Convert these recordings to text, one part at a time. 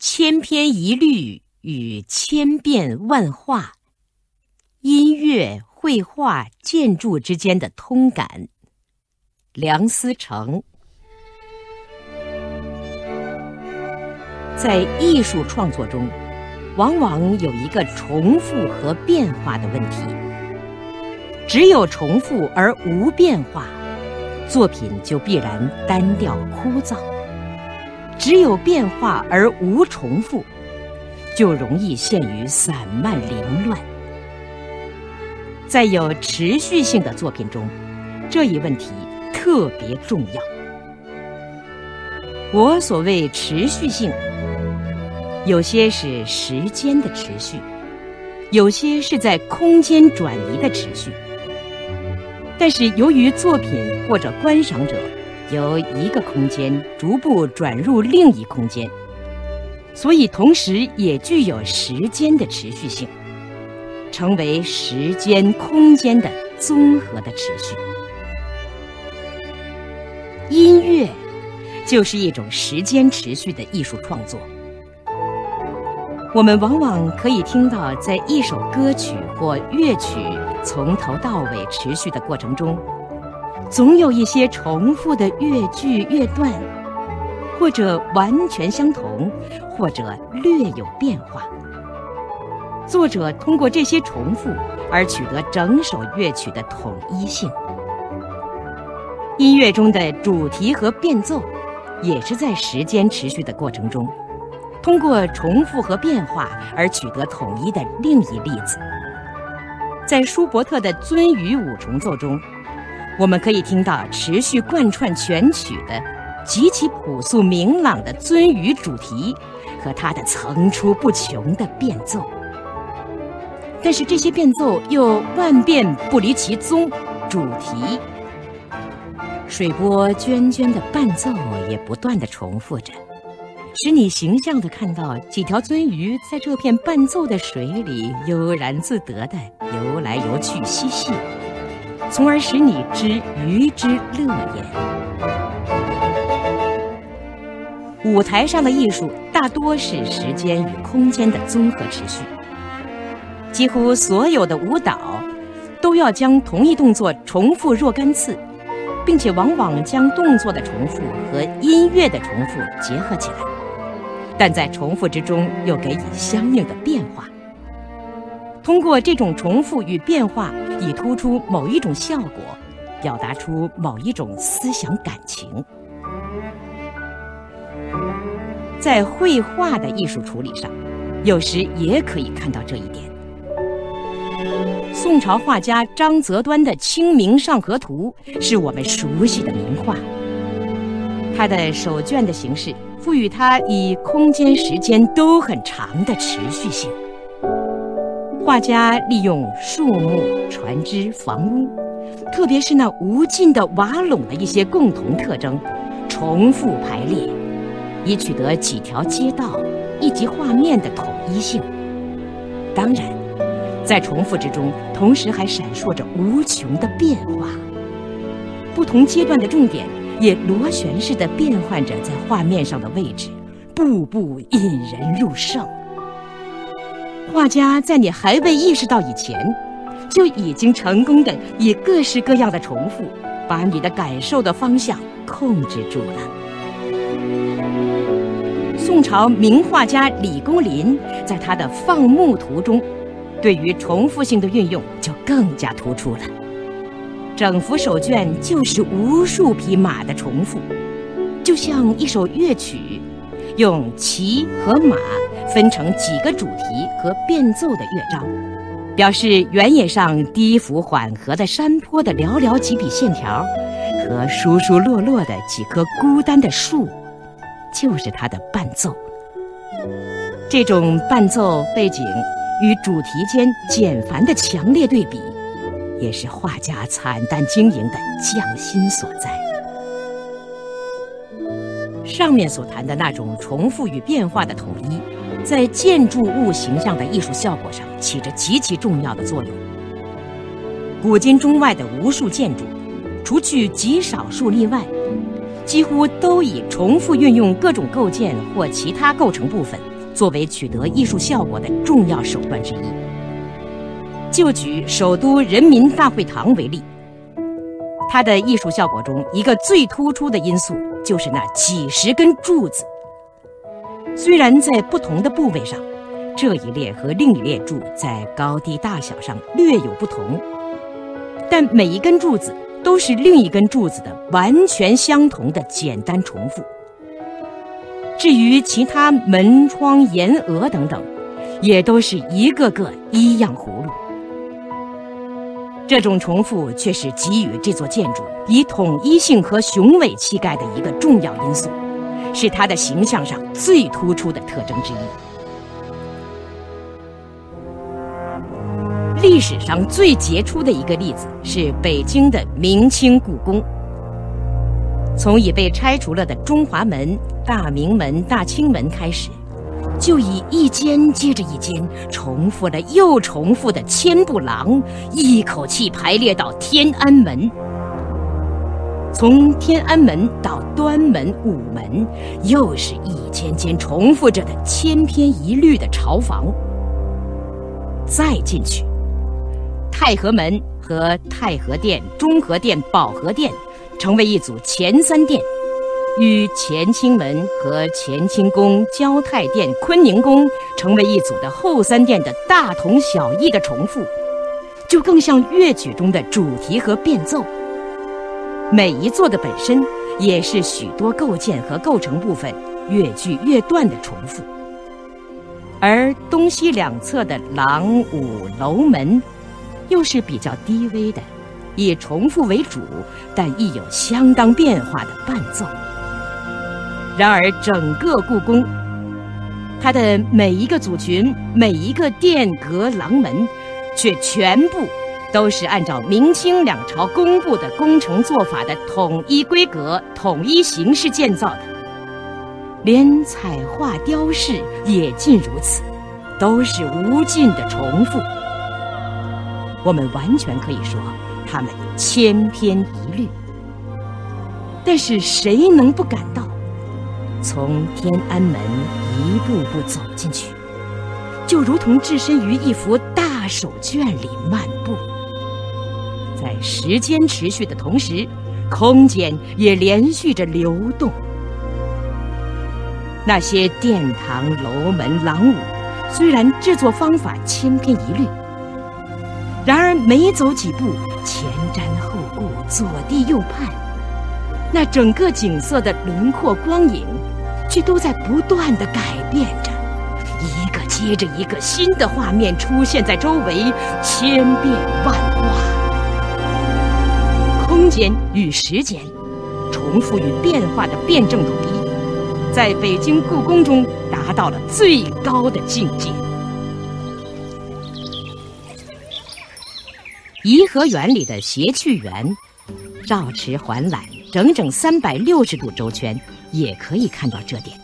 千篇一律与千变万化，音乐、绘画、建筑之间的通感。梁思成在艺术创作中，往往有一个重复和变化的问题。只有重复而无变化，作品就必然单调枯燥；只有变化而无重复，就容易陷于散漫凌乱。在有持续性的作品中，这一问题特别重要。我所谓持续性。有些是时间的持续，有些是在空间转移的持续。但是由于作品或者观赏者由一个空间逐步转入另一空间，所以同时也具有时间的持续性，成为时间空间的综合的持续。音乐就是一种时间持续的艺术创作。我们往往可以听到，在一首歌曲或乐曲从头到尾持续的过程中，总有一些重复的乐句乐段，或者完全相同，或者略有变化。作者通过这些重复而取得整首乐曲的统一性。音乐中的主题和变奏，也是在时间持续的过程中。通过重复和变化而取得统一的另一例子，在舒伯特的鳟鱼五重奏中，我们可以听到持续贯穿全曲的极其朴素明朗的鳟鱼主题和它的层出不穷的变奏。但是这些变奏又万变不离其宗主题，水波涓涓的伴奏也不断的重复着。使你形象地看到几条鳟鱼在这片伴奏的水里悠然自得地游来游去嬉戏，从而使你知鱼之乐也。舞台上的艺术大多是时间与空间的综合持续，几乎所有的舞蹈都要将同一动作重复若干次，并且往往将动作的重复和音乐的重复结合起来。但在重复之中又给予相应的变化，通过这种重复与变化，以突出某一种效果，表达出某一种思想感情。在绘画的艺术处理上，有时也可以看到这一点。宋朝画家张择端的《清明上河图》是我们熟悉的名画，它的手卷的形式。赋予它以空间、时间都很长的持续性。画家利用树木、船只、房屋，特别是那无尽的瓦垄的一些共同特征，重复排列，以取得几条街道、一级画面的统一性。当然，在重复之中，同时还闪烁着无穷的变化。不同阶段的重点。也螺旋式的变换着在画面上的位置，步步引人入胜。画家在你还未意识到以前，就已经成功的以各式各样的重复，把你的感受的方向控制住了。宋朝名画家李公麟在他的《放牧图》中，对于重复性的运用就更加突出了。整幅手卷就是无数匹马的重复，就像一首乐曲，用骑和马分成几个主题和变奏的乐章，表示原野上低伏缓和的山坡的寥寥几笔线条，和疏疏落落的几棵孤单的树，就是它的伴奏。这种伴奏背景与主题间简繁的强烈对比。也是画家惨淡经营的匠心所在。上面所谈的那种重复与变化的统一，在建筑物形象的艺术效果上起着极其重要的作用。古今中外的无数建筑，除去极少数例外，几乎都以重复运用各种构件或其他构成部分作为取得艺术效果的重要手段之一。就举首都人民大会堂为例，它的艺术效果中一个最突出的因素就是那几十根柱子。虽然在不同的部位上，这一列和另一列柱在高低大小上略有不同，但每一根柱子。都是另一根柱子的完全相同的简单重复。至于其他门窗、檐额等等，也都是一个个一样葫芦。这种重复却是给予这座建筑以统一性和雄伟气概的一个重要因素，是它的形象上最突出的特征之一。历史上最杰出的一个例子是北京的明清故宫。从已被拆除了的中华门、大明门、大清门开始，就以一间接着一间、重复了又重复的千步廊，一口气排列到天安门。从天安门到端门、午门，又是一间间重复着的千篇一律的朝房。再进去。太和门和太和殿、中和殿、保和殿成为一组前三殿，与乾清门和乾清宫、交泰殿、坤宁宫成为一组的后三殿的大同小异的重复，就更像乐曲中的主题和变奏。每一座的本身也是许多构建和构成部分越句越断的重复，而东西两侧的廊、午、楼门。又是比较低微的，以重复为主，但亦有相当变化的伴奏。然而，整个故宫，它的每一个组群、每一个殿阁廊门，却全部都是按照明清两朝公布的工程做法的统一规格、统一形式建造的，连彩画雕饰也尽如此，都是无尽的重复。我们完全可以说，他们千篇一律。但是谁能不感到，从天安门一步步走进去，就如同置身于一幅大手卷里漫步，在时间持续的同时，空间也连续着流动。那些殿堂、楼门、廊庑，虽然制作方法千篇一律。然而，每走几步，前瞻后顾，左地右盼，那整个景色的轮廓光影，却都在不断的改变着，一个接着一个新的画面出现在周围，千变万化。空间与时间，重复与变化的辩证统一，在北京故宫中达到了最高的境界。颐和园里的谐趣园，绕池环览，整整三百六十度周圈，也可以看到这点。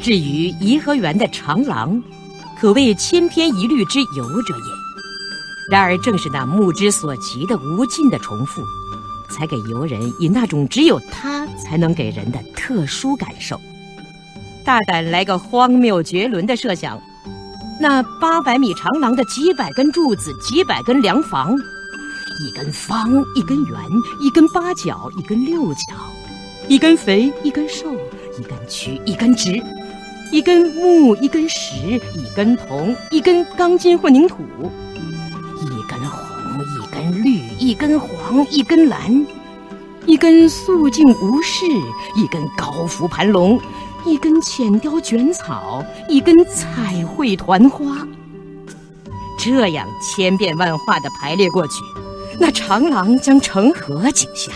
至于颐和园的长廊，可谓千篇一律之游者也。然而，正是那目之所及的无尽的重复，才给游人以那种只有它才能给人的特殊感受。大胆来个荒谬绝伦的设想。那八百米长廊的几百根柱子，几百根梁房，一根方，一根圆，一根八角，一根六角，一根肥，一根瘦，一根曲，一根直，一根木，一根石，一根铜，一根钢筋混凝土，一根红，一根绿，一根黄，一根蓝，一根素净无饰，一根高浮盘龙。一根浅雕卷草，一根彩绘团花，这样千变万化的排列过去，那长廊将成何景象？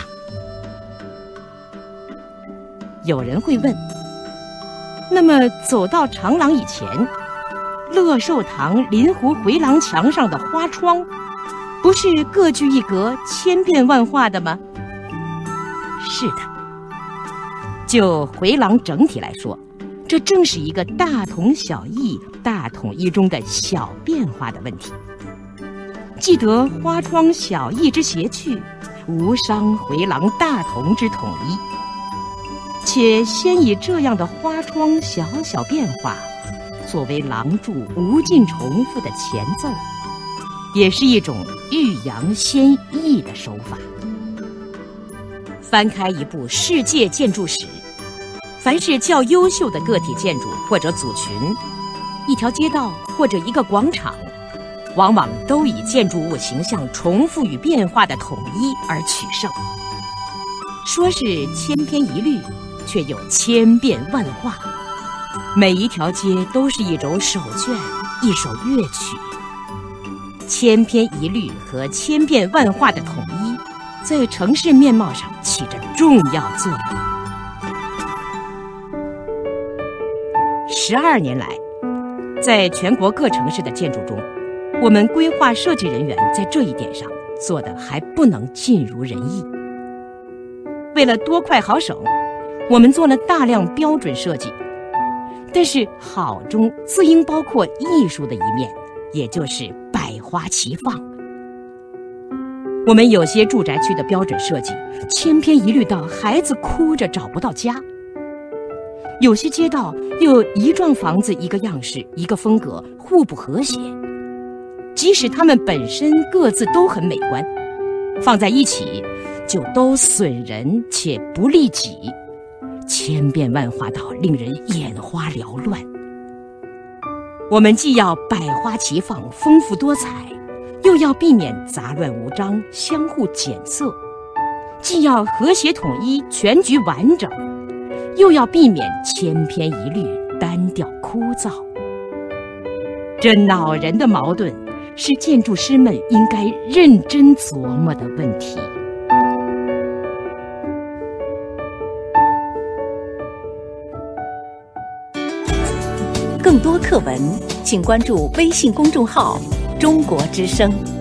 有人会问：那么走到长廊以前，乐寿堂临湖回廊墙上的花窗，不是各具一格、千变万化的吗？是的。就回廊整体来说，这正是一个大同小异、大统一中的小变化的问题。既得花窗小异之谐趣，无伤回廊大同之统一。且先以这样的花窗小小变化，作为廊柱无尽重复的前奏，也是一种欲扬先抑的手法。翻开一部世界建筑史，凡是较优秀的个体建筑或者组群，一条街道或者一个广场，往往都以建筑物形象重复与变化的统一而取胜。说是千篇一律，却又千变万化。每一条街都是一种手绢，一首乐曲。千篇一律和千变万化的统一。在城市面貌上起着重要作用。十二年来，在全国各城市的建筑中，我们规划设计人员在这一点上做的还不能尽如人意。为了多快好省，我们做了大量标准设计，但是好中自应包括艺术的一面，也就是百花齐放。我们有些住宅区的标准设计千篇一律到孩子哭着找不到家；有些街道又一幢房子一个样式、一个风格，互不和谐。即使它们本身各自都很美观，放在一起就都损人且不利己，千变万化到令人眼花缭乱。我们既要百花齐放、丰富多彩。又要避免杂乱无章、相互检测，既要和谐统一、全局完整，又要避免千篇一律、单调枯燥。这恼人的矛盾，是建筑师们应该认真琢磨的问题。多课文，请关注微信公众号。中国之声。